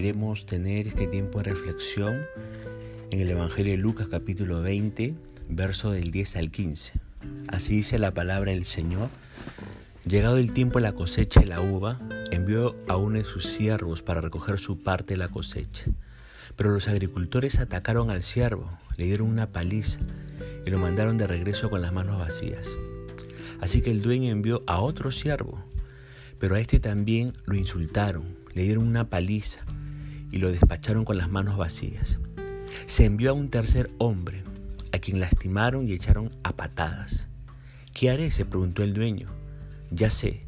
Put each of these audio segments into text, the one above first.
queremos tener este tiempo de reflexión en el Evangelio de Lucas capítulo 20, verso del 10 al 15. Así dice la palabra del Señor. Llegado el tiempo de la cosecha de la uva, envió a uno de sus siervos para recoger su parte de la cosecha. Pero los agricultores atacaron al siervo, le dieron una paliza y lo mandaron de regreso con las manos vacías. Así que el dueño envió a otro siervo, pero a este también lo insultaron, le dieron una paliza y lo despacharon con las manos vacías. Se envió a un tercer hombre, a quien lastimaron y echaron a patadas. ¿Qué haré? se preguntó el dueño. Ya sé,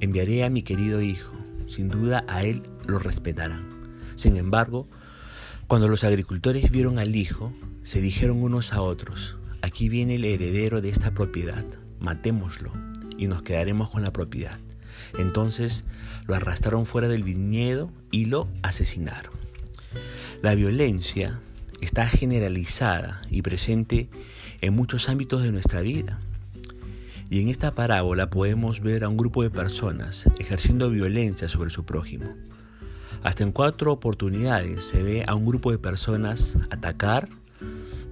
enviaré a mi querido hijo, sin duda a él lo respetarán. Sin embargo, cuando los agricultores vieron al hijo, se dijeron unos a otros, aquí viene el heredero de esta propiedad, matémoslo y nos quedaremos con la propiedad. Entonces lo arrastraron fuera del viñedo y lo asesinaron. La violencia está generalizada y presente en muchos ámbitos de nuestra vida. Y en esta parábola podemos ver a un grupo de personas ejerciendo violencia sobre su prójimo. Hasta en cuatro oportunidades se ve a un grupo de personas atacar,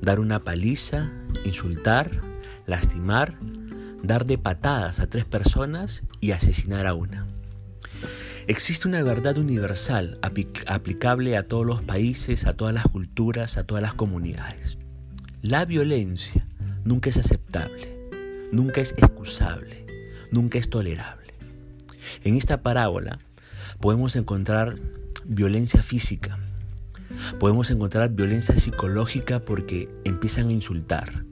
dar una paliza, insultar, lastimar, dar de patadas a tres personas y asesinar a una. Existe una verdad universal aplicable a todos los países, a todas las culturas, a todas las comunidades. La violencia nunca es aceptable, nunca es excusable, nunca es tolerable. En esta parábola podemos encontrar violencia física, podemos encontrar violencia psicológica porque empiezan a insultar,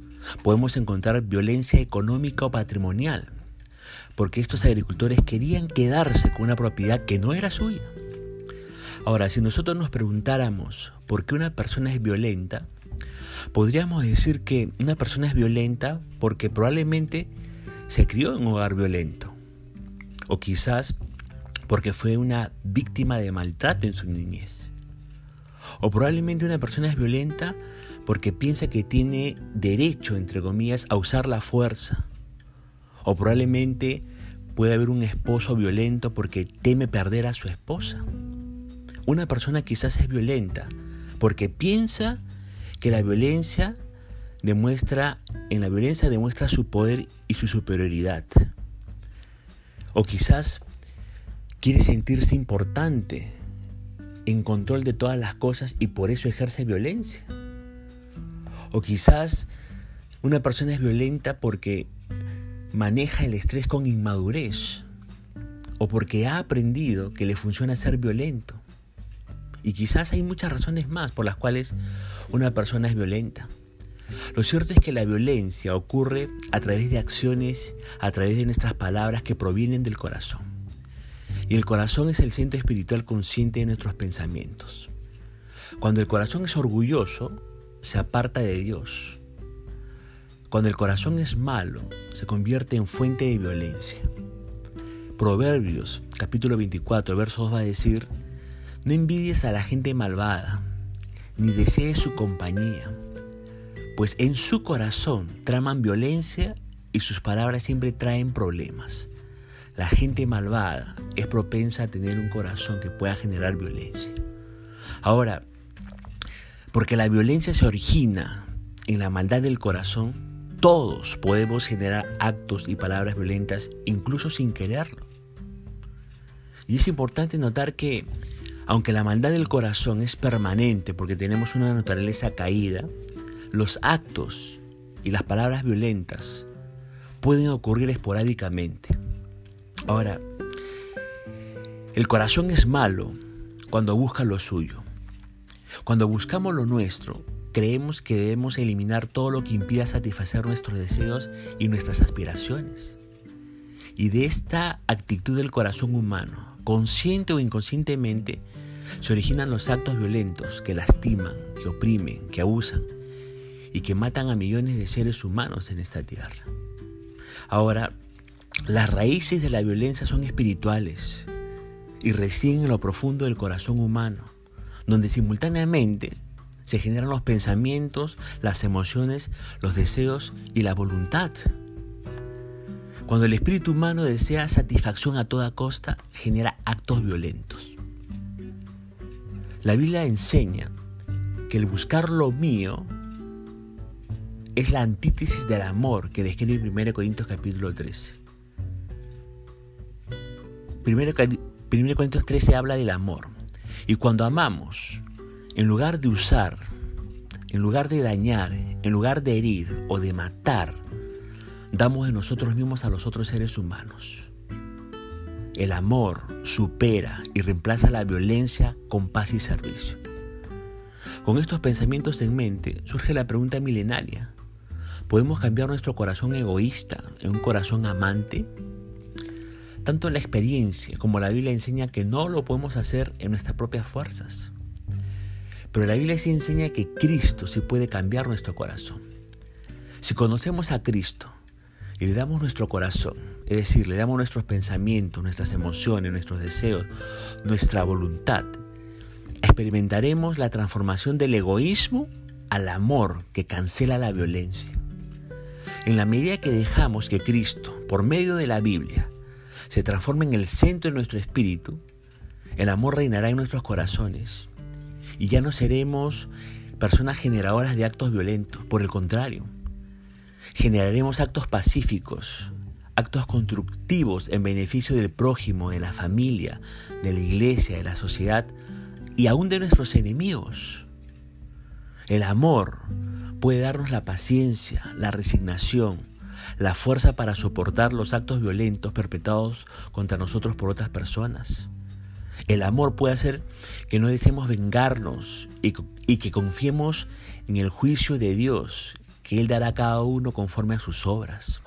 podemos encontrar violencia económica o patrimonial, porque estos agricultores querían quedarse con una propiedad que no era suya. Ahora, si nosotros nos preguntáramos por qué una persona es violenta, podríamos decir que una persona es violenta porque probablemente se crió en un hogar violento, o quizás porque fue una víctima de maltrato en su niñez. O probablemente una persona es violenta porque piensa que tiene derecho, entre comillas, a usar la fuerza o probablemente puede haber un esposo violento porque teme perder a su esposa. Una persona quizás es violenta porque piensa que la violencia demuestra, en la violencia demuestra su poder y su superioridad. O quizás quiere sentirse importante, en control de todas las cosas y por eso ejerce violencia. O quizás una persona es violenta porque maneja el estrés con inmadurez o porque ha aprendido que le funciona ser violento. Y quizás hay muchas razones más por las cuales una persona es violenta. Lo cierto es que la violencia ocurre a través de acciones, a través de nuestras palabras que provienen del corazón. Y el corazón es el centro espiritual consciente de nuestros pensamientos. Cuando el corazón es orgulloso, se aparta de Dios. Cuando el corazón es malo, se convierte en fuente de violencia. Proverbios capítulo 24, verso 2 va a decir, no envidies a la gente malvada, ni desees su compañía, pues en su corazón traman violencia y sus palabras siempre traen problemas. La gente malvada es propensa a tener un corazón que pueda generar violencia. Ahora, porque la violencia se origina en la maldad del corazón, todos podemos generar actos y palabras violentas incluso sin quererlo. Y es importante notar que, aunque la maldad del corazón es permanente porque tenemos una naturaleza caída, los actos y las palabras violentas pueden ocurrir esporádicamente. Ahora, el corazón es malo cuando busca lo suyo. Cuando buscamos lo nuestro, creemos que debemos eliminar todo lo que impida satisfacer nuestros deseos y nuestras aspiraciones. Y de esta actitud del corazón humano, consciente o inconscientemente, se originan los actos violentos que lastiman, que oprimen, que abusan y que matan a millones de seres humanos en esta tierra. Ahora, las raíces de la violencia son espirituales y residen en lo profundo del corazón humano, donde simultáneamente se generan los pensamientos, las emociones, los deseos y la voluntad. Cuando el espíritu humano desea satisfacción a toda costa, genera actos violentos. La Biblia enseña que el buscar lo mío es la antítesis del amor que describe 1 Corintios capítulo 13. 1 Corintios 13 habla del amor. Y cuando amamos, en lugar de usar, en lugar de dañar, en lugar de herir o de matar, damos de nosotros mismos a los otros seres humanos. El amor supera y reemplaza la violencia con paz y servicio. Con estos pensamientos en mente surge la pregunta milenaria. ¿Podemos cambiar nuestro corazón egoísta en un corazón amante? Tanto la experiencia como la Biblia enseña que no lo podemos hacer en nuestras propias fuerzas. Pero la Biblia sí enseña que Cristo sí puede cambiar nuestro corazón. Si conocemos a Cristo y le damos nuestro corazón, es decir, le damos nuestros pensamientos, nuestras emociones, nuestros deseos, nuestra voluntad, experimentaremos la transformación del egoísmo al amor que cancela la violencia. En la medida que dejamos que Cristo, por medio de la Biblia, se transforme en el centro de nuestro espíritu, el amor reinará en nuestros corazones y ya no seremos personas generadoras de actos violentos, por el contrario, generaremos actos pacíficos, actos constructivos en beneficio del prójimo, de la familia, de la iglesia, de la sociedad y aún de nuestros enemigos. El amor puede darnos la paciencia, la resignación, la fuerza para soportar los actos violentos perpetrados contra nosotros por otras personas. El amor puede hacer que no deseemos vengarnos y, que confiemos en el juicio de Dios, que Él dará a cada uno conforme a sus obras.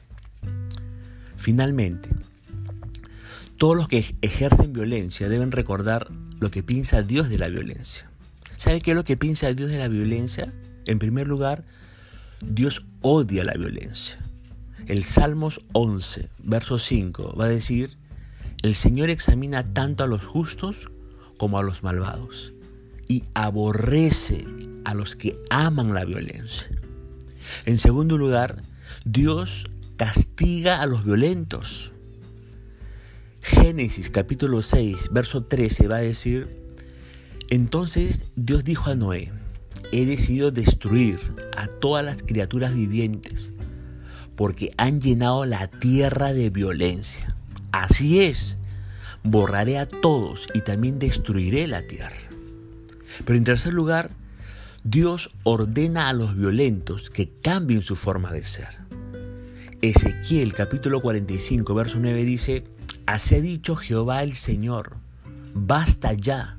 Finalmente, todos los que ejercen violencia deben recordar lo que piensa Dios de la violencia. ¿Sabe qué es lo que piensa Dios de la violencia? En primer lugar, Dios odia la violencia. El Salmos 11, verso 5, va a decir, el Señor examina tanto a los justos como a los malvados y aborrece a los que aman la violencia. En segundo lugar, Dios castiga a los violentos. Génesis capítulo 6, verso 13 va a decir, entonces Dios dijo a Noé, he decidido destruir a todas las criaturas vivientes porque han llenado la tierra de violencia. Así es, borraré a todos y también destruiré la tierra. Pero en tercer lugar, Dios ordena a los violentos que cambien su forma de ser. Ezequiel capítulo 45, verso 9 dice, Así ha dicho Jehová el Señor, basta ya,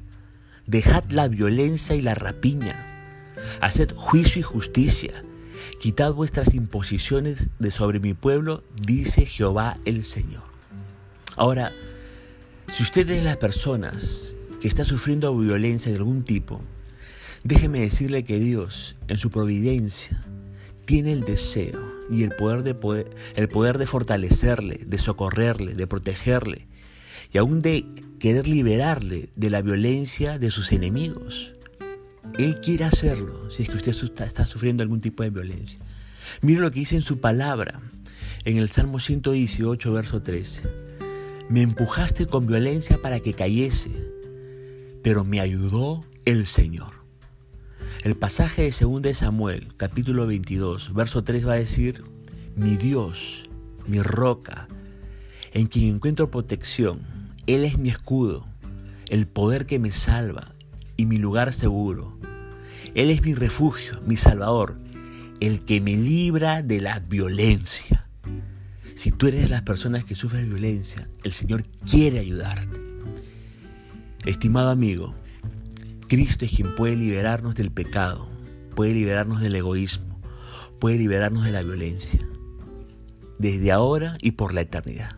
dejad la violencia y la rapiña, haced juicio y justicia, quitad vuestras imposiciones de sobre mi pueblo, dice Jehová el Señor. Ahora, si usted es de las personas que está sufriendo violencia de algún tipo, déjeme decirle que Dios, en su providencia, tiene el deseo y el poder de, poder, el poder de fortalecerle, de socorrerle, de protegerle y aún de querer liberarle de la violencia de sus enemigos. Él quiere hacerlo si es que usted está, sufriendo algún tipo de violencia. Mire lo que dice en su palabra, en el Salmo 118, verso 13. Me empujaste con violencia para que cayese, pero me ayudó el Señor. El pasaje de 2 Samuel, capítulo 22, verso 3 va a decir, mi Dios, mi roca, en quien encuentro protección, Él es mi escudo, el poder que me salva y mi lugar seguro. Él es mi refugio, mi salvador, el que me libra de la violencia. Si tú eres de las personas que sufren violencia, el Señor quiere ayudarte. Estimado amigo, Cristo es quien puede liberarnos del pecado, puede liberarnos del egoísmo, puede liberarnos de la violencia, desde ahora y por la eternidad.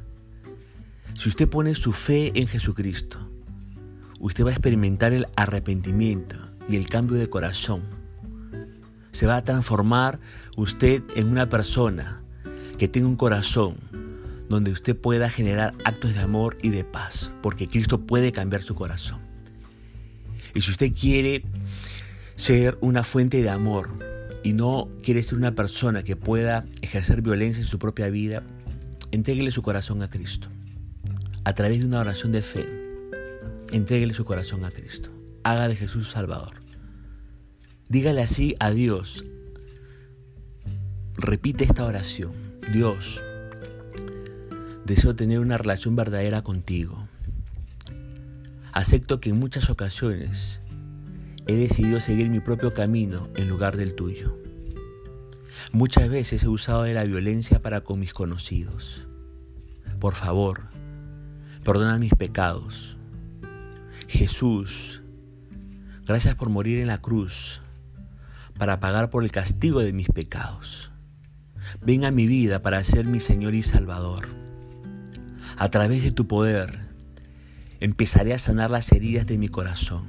Si usted pone su fe en Jesucristo, usted va a experimentar el arrepentimiento y el cambio de corazón. Se va a transformar usted en una persona que tenga un corazón donde usted pueda generar actos de amor y de paz, porque Cristo puede cambiar su corazón. Y si usted quiere ser una fuente de amor y no quiere ser una persona que pueda ejercer violencia en su propia vida, entréguele su corazón a Cristo. A través de una oración de fe, entréguele su corazón a Cristo. Haga de Jesús Salvador. Dígale así a Dios. Repite esta oración. Dios, deseo tener una relación verdadera contigo. Acepto que en muchas ocasiones he decidido seguir mi propio camino en lugar del tuyo. Muchas veces he usado de la violencia para con mis conocidos. Por favor, perdona mis pecados. Jesús, gracias por morir en la cruz para pagar por el castigo de mis pecados. Ven a mi vida para ser mi Señor y Salvador. A través de tu poder, empezaré a sanar las heridas de mi corazón.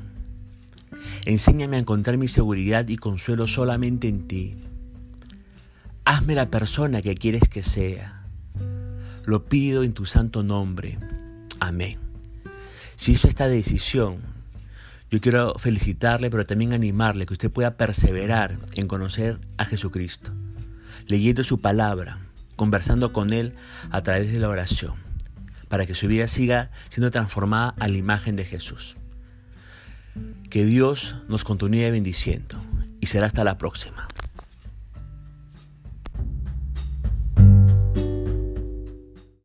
Enséñame a encontrar mi seguridad y consuelo solamente en ti. Hazme la persona que quieres que sea. Lo pido en tu santo nombre. Amén. Si hizo esta decisión, yo quiero felicitarle, pero también animarle que usted pueda perseverar en conocer a Jesucristo, leyendo su palabra, conversando con Él a través de la oración, para que su vida siga siendo transformada a la imagen de Jesús. Que Dios nos continúe bendiciendo y será hasta la próxima.